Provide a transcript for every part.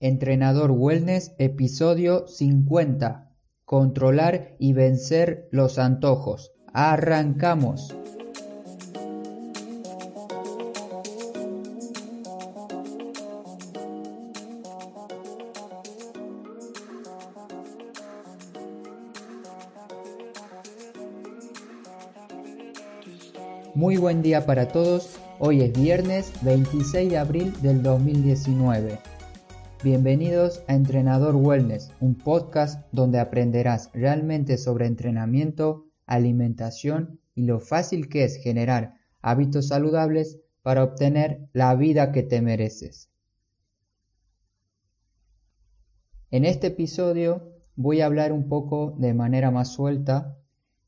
Entrenador Wellness, episodio 50. Controlar y vencer los antojos. Arrancamos. Muy buen día para todos. Hoy es viernes 26 de abril del 2019. Bienvenidos a Entrenador Wellness, un podcast donde aprenderás realmente sobre entrenamiento, alimentación y lo fácil que es generar hábitos saludables para obtener la vida que te mereces. En este episodio voy a hablar un poco de manera más suelta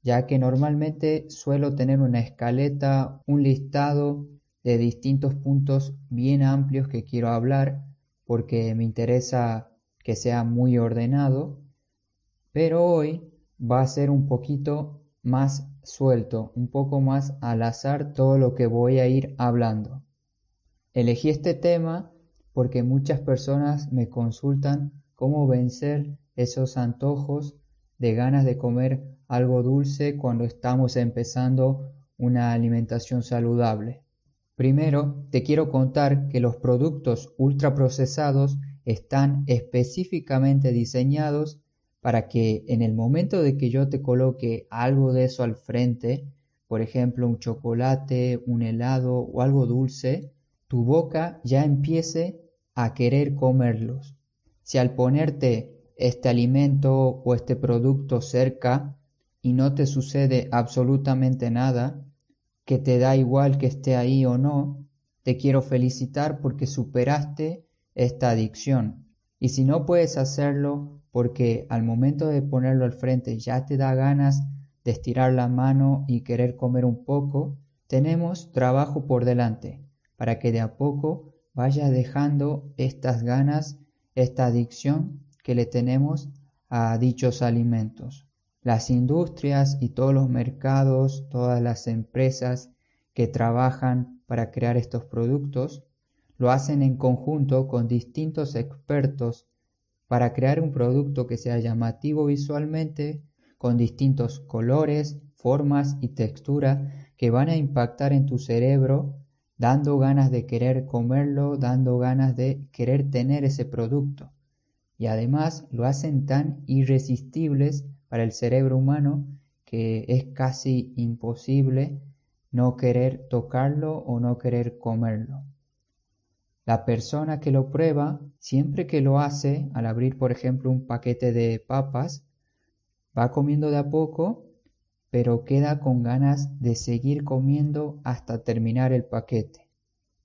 ya que normalmente suelo tener una escaleta, un listado de distintos puntos bien amplios que quiero hablar porque me interesa que sea muy ordenado, pero hoy va a ser un poquito más suelto, un poco más al azar todo lo que voy a ir hablando. Elegí este tema porque muchas personas me consultan cómo vencer esos antojos de ganas de comer algo dulce cuando estamos empezando una alimentación saludable. Primero, te quiero contar que los productos ultraprocesados están específicamente diseñados para que en el momento de que yo te coloque algo de eso al frente, por ejemplo un chocolate, un helado o algo dulce, tu boca ya empiece a querer comerlos. Si al ponerte este alimento o este producto cerca y no te sucede absolutamente nada, que te da igual que esté ahí o no, te quiero felicitar porque superaste esta adicción. Y si no puedes hacerlo porque al momento de ponerlo al frente ya te da ganas de estirar la mano y querer comer un poco, tenemos trabajo por delante para que de a poco vayas dejando estas ganas, esta adicción que le tenemos a dichos alimentos. Las industrias y todos los mercados, todas las empresas que trabajan para crear estos productos, lo hacen en conjunto con distintos expertos para crear un producto que sea llamativo visualmente, con distintos colores, formas y textura que van a impactar en tu cerebro, dando ganas de querer comerlo, dando ganas de querer tener ese producto. Y además lo hacen tan irresistibles para el cerebro humano que es casi imposible no querer tocarlo o no querer comerlo. La persona que lo prueba, siempre que lo hace, al abrir por ejemplo un paquete de papas, va comiendo de a poco, pero queda con ganas de seguir comiendo hasta terminar el paquete.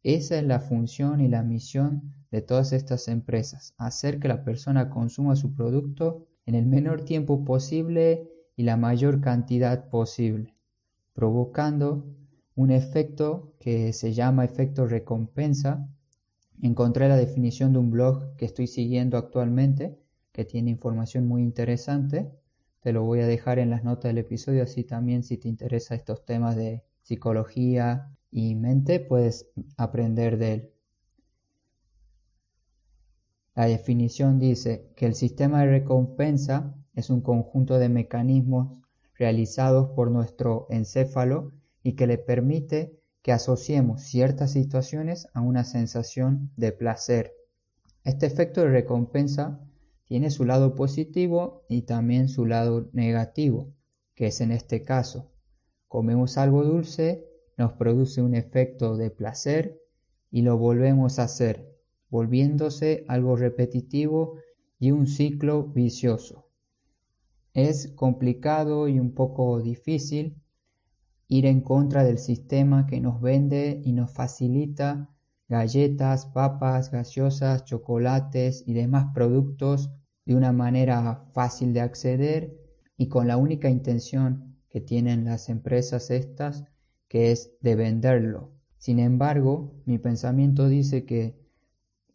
Esa es la función y la misión de todas estas empresas, hacer que la persona consuma su producto en el menor tiempo posible y la mayor cantidad posible, provocando un efecto que se llama efecto recompensa. Encontré la definición de un blog que estoy siguiendo actualmente, que tiene información muy interesante. Te lo voy a dejar en las notas del episodio, así también si te interesa estos temas de psicología y mente, puedes aprender de él. La definición dice que el sistema de recompensa es un conjunto de mecanismos realizados por nuestro encéfalo y que le permite que asociemos ciertas situaciones a una sensación de placer. Este efecto de recompensa tiene su lado positivo y también su lado negativo, que es en este caso. Comemos algo dulce, nos produce un efecto de placer y lo volvemos a hacer, volviéndose algo repetitivo y un ciclo vicioso. Es complicado y un poco difícil ir en contra del sistema que nos vende y nos facilita galletas, papas, gaseosas, chocolates y demás productos de una manera fácil de acceder y con la única intención que tienen las empresas estas, que es de venderlo. Sin embargo, mi pensamiento dice que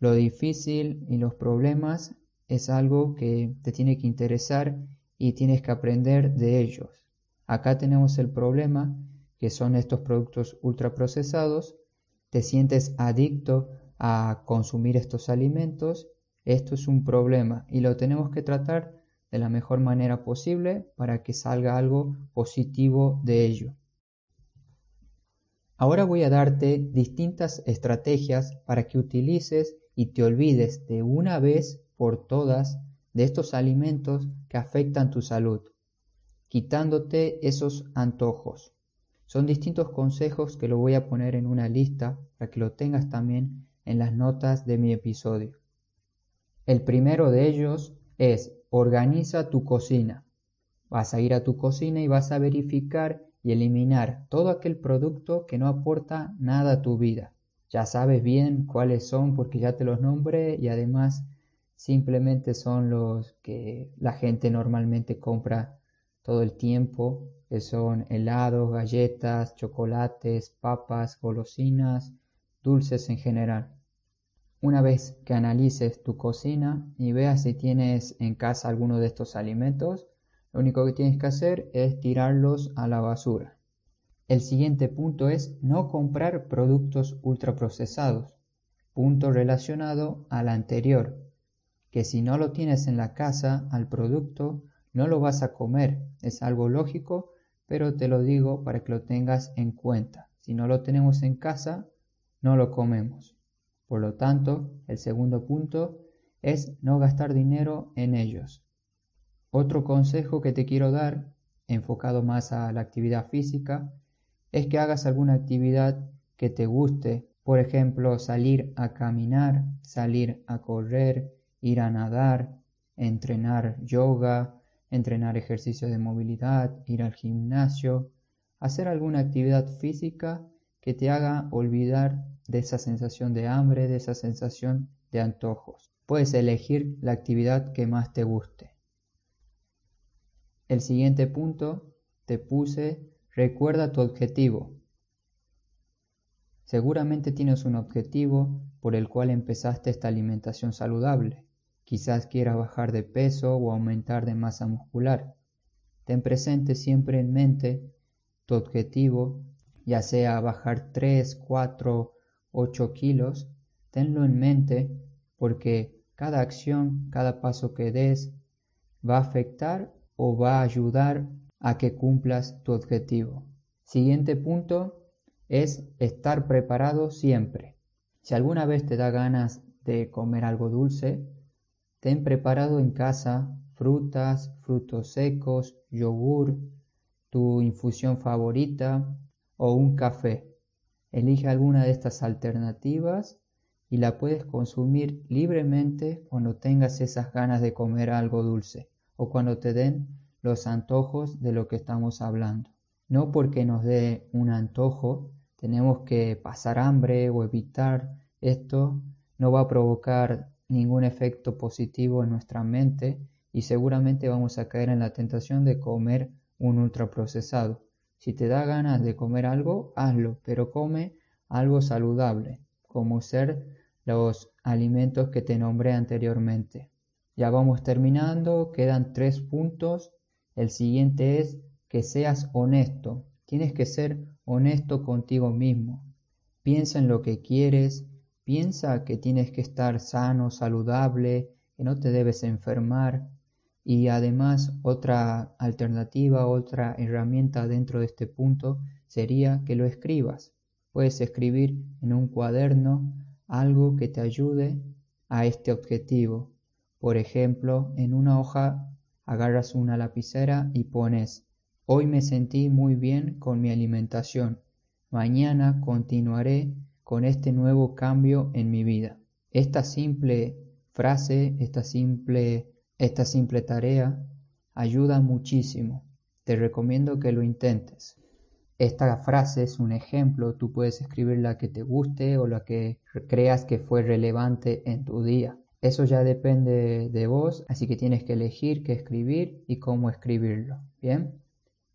lo difícil y los problemas es algo que te tiene que interesar y tienes que aprender de ellos. Acá tenemos el problema que son estos productos ultraprocesados, te sientes adicto a consumir estos alimentos Esto es un problema y lo tenemos que tratar de la mejor manera posible para que salga algo positivo de ello. Ahora voy a darte distintas estrategias para que utilices y te olvides de una vez por todas de estos alimentos que afectan tu salud, quitándote esos antojos. Son distintos consejos que lo voy a poner en una lista para que lo tengas también en las notas de mi episodio. El primero de ellos es organiza tu cocina. Vas a ir a tu cocina y vas a verificar y eliminar todo aquel producto que no aporta nada a tu vida. Ya sabes bien cuáles son porque ya te los nombré y además simplemente son los que la gente normalmente compra todo el tiempo, que son helados, galletas, chocolates, papas, golosinas, dulces en general. Una vez que analices tu cocina y veas si tienes en casa alguno de estos alimentos, lo único que tienes que hacer es tirarlos a la basura. El siguiente punto es no comprar productos ultraprocesados, punto relacionado al anterior, que si no lo tienes en la casa al producto, no lo vas a comer. Es algo lógico, pero te lo digo para que lo tengas en cuenta. Si no lo tenemos en casa, no lo comemos. Por lo tanto, el segundo punto es no gastar dinero en ellos. Otro consejo que te quiero dar, enfocado más a la actividad física, es que hagas alguna actividad que te guste, por ejemplo, salir a caminar, salir a correr, ir a nadar, entrenar yoga, entrenar ejercicios de movilidad, ir al gimnasio, hacer alguna actividad física que te haga olvidar de esa sensación de hambre, de esa sensación de antojos. Puedes elegir la actividad que más te guste. El siguiente punto te puse recuerda tu objetivo. Seguramente tienes un objetivo por el cual empezaste esta alimentación saludable. Quizás quieras bajar de peso o aumentar de masa muscular. Ten presente siempre en mente tu objetivo ya sea bajar 3, 4, 8 kilos, tenlo en mente porque cada acción, cada paso que des va a afectar o va a ayudar a que cumplas tu objetivo. Siguiente punto es estar preparado siempre. Si alguna vez te da ganas de comer algo dulce, ten preparado en casa frutas, frutos secos, yogur, tu infusión favorita, o un café. Elige alguna de estas alternativas y la puedes consumir libremente cuando tengas esas ganas de comer algo dulce o cuando te den los antojos de lo que estamos hablando. No porque nos dé un antojo tenemos que pasar hambre o evitar esto, no va a provocar ningún efecto positivo en nuestra mente y seguramente vamos a caer en la tentación de comer un ultraprocesado. Si te da ganas de comer algo, hazlo, pero come algo saludable, como ser los alimentos que te nombré anteriormente. Ya vamos terminando, quedan tres puntos. El siguiente es que seas honesto. Tienes que ser honesto contigo mismo. Piensa en lo que quieres, piensa que tienes que estar sano, saludable, que no te debes enfermar, y además otra alternativa, otra herramienta dentro de este punto sería que lo escribas. Puedes escribir en un cuaderno algo que te ayude a este objetivo. Por ejemplo, en una hoja agarras una lapicera y pones Hoy me sentí muy bien con mi alimentación. Mañana continuaré con este nuevo cambio en mi vida. Esta simple frase, esta simple esta simple tarea ayuda muchísimo. Te recomiendo que lo intentes. Esta frase es un ejemplo, tú puedes escribir la que te guste o la que creas que fue relevante en tu día. Eso ya depende de vos, así que tienes que elegir qué escribir y cómo escribirlo. Bien,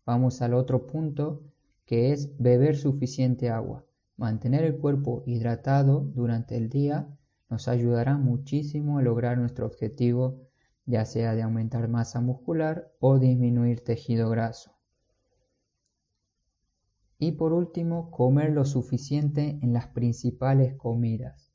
vamos al otro punto que es beber suficiente agua. Mantener el cuerpo hidratado durante el día nos ayudará muchísimo a lograr nuestro objetivo ya sea de aumentar masa muscular o disminuir tejido graso. Y por último, comer lo suficiente en las principales comidas.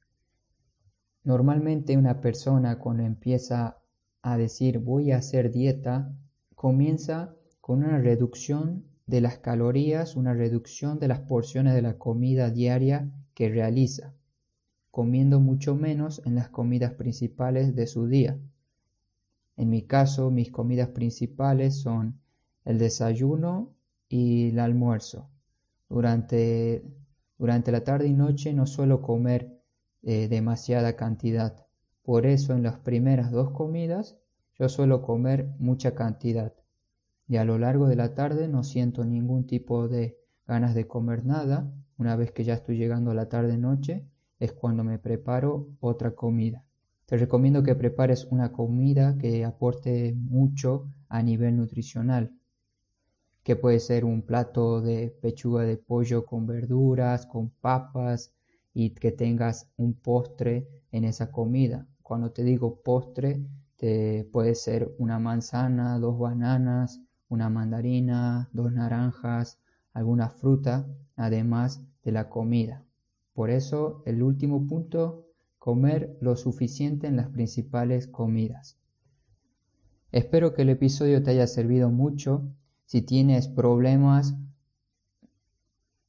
Normalmente una persona cuando empieza a decir voy a hacer dieta, comienza con una reducción de las calorías, una reducción de las porciones de la comida diaria que realiza, comiendo mucho menos en las comidas principales de su día. En mi caso, mis comidas principales son el desayuno y el almuerzo. Durante, durante la tarde y noche no suelo comer eh, demasiada cantidad. Por eso en las primeras dos comidas yo suelo comer mucha cantidad y a lo largo de la tarde no siento ningún tipo de ganas de comer nada. Una vez que ya estoy llegando a la tarde-noche es cuando me preparo otra comida. Te recomiendo que prepares una comida que aporte mucho a nivel nutricional, que puede ser un plato de pechuga de pollo con verduras, con papas y que tengas un postre en esa comida. Cuando te digo postre, te puede ser una manzana, dos bananas, una mandarina, dos naranjas, alguna fruta, además de la comida. Por eso, el último punto, comer lo suficiente en las principales comidas. Espero que el episodio te haya servido mucho. Si tienes problemas,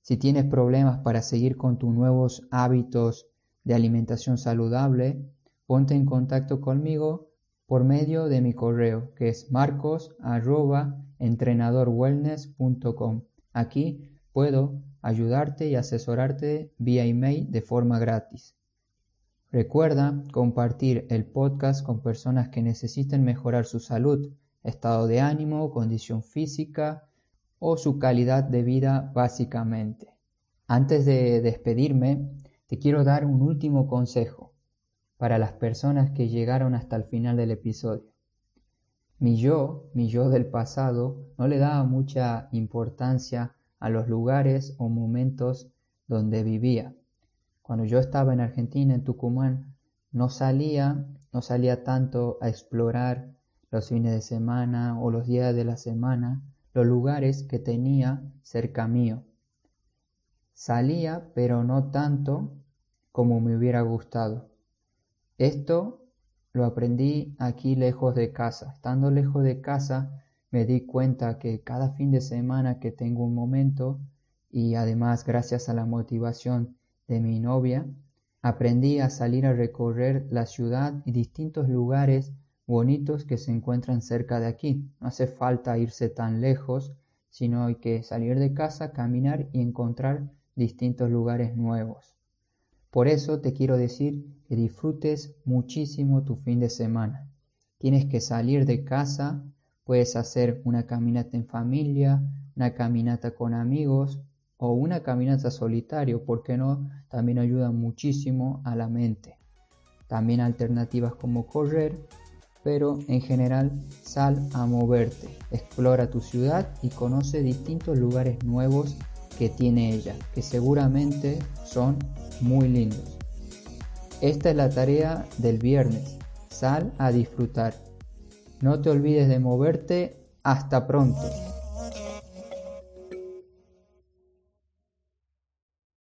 si tienes problemas para seguir con tus nuevos hábitos de alimentación saludable, ponte en contacto conmigo por medio de mi correo que es marcos@entrenadorwellness.com. Aquí puedo ayudarte y asesorarte vía email de forma gratis. Recuerda compartir el podcast con personas que necesiten mejorar su salud, estado de ánimo, condición física o su calidad de vida básicamente. Antes de despedirme, te quiero dar un último consejo para las personas que llegaron hasta el final del episodio. Mi yo, mi yo del pasado, no le daba mucha importancia a los lugares o momentos donde vivía. Cuando yo estaba en Argentina, en Tucumán, no salía, no salía tanto a explorar los fines de semana o los días de la semana los lugares que tenía cerca mío. Salía, pero no tanto como me hubiera gustado. Esto lo aprendí aquí lejos de casa. Estando lejos de casa me di cuenta que cada fin de semana que tengo un momento y además gracias a la motivación de mi novia, aprendí a salir a recorrer la ciudad y distintos lugares bonitos que se encuentran cerca de aquí. No hace falta irse tan lejos, sino hay que salir de casa, caminar y encontrar distintos lugares nuevos. Por eso te quiero decir que disfrutes muchísimo tu fin de semana. Tienes que salir de casa, puedes hacer una caminata en familia, una caminata con amigos o una caminata solitario, porque no, también ayuda muchísimo a la mente. También alternativas como correr, pero en general sal a moverte, explora tu ciudad y conoce distintos lugares nuevos que tiene ella, que seguramente son muy lindos. Esta es la tarea del viernes. Sal a disfrutar. No te olvides de moverte. Hasta pronto.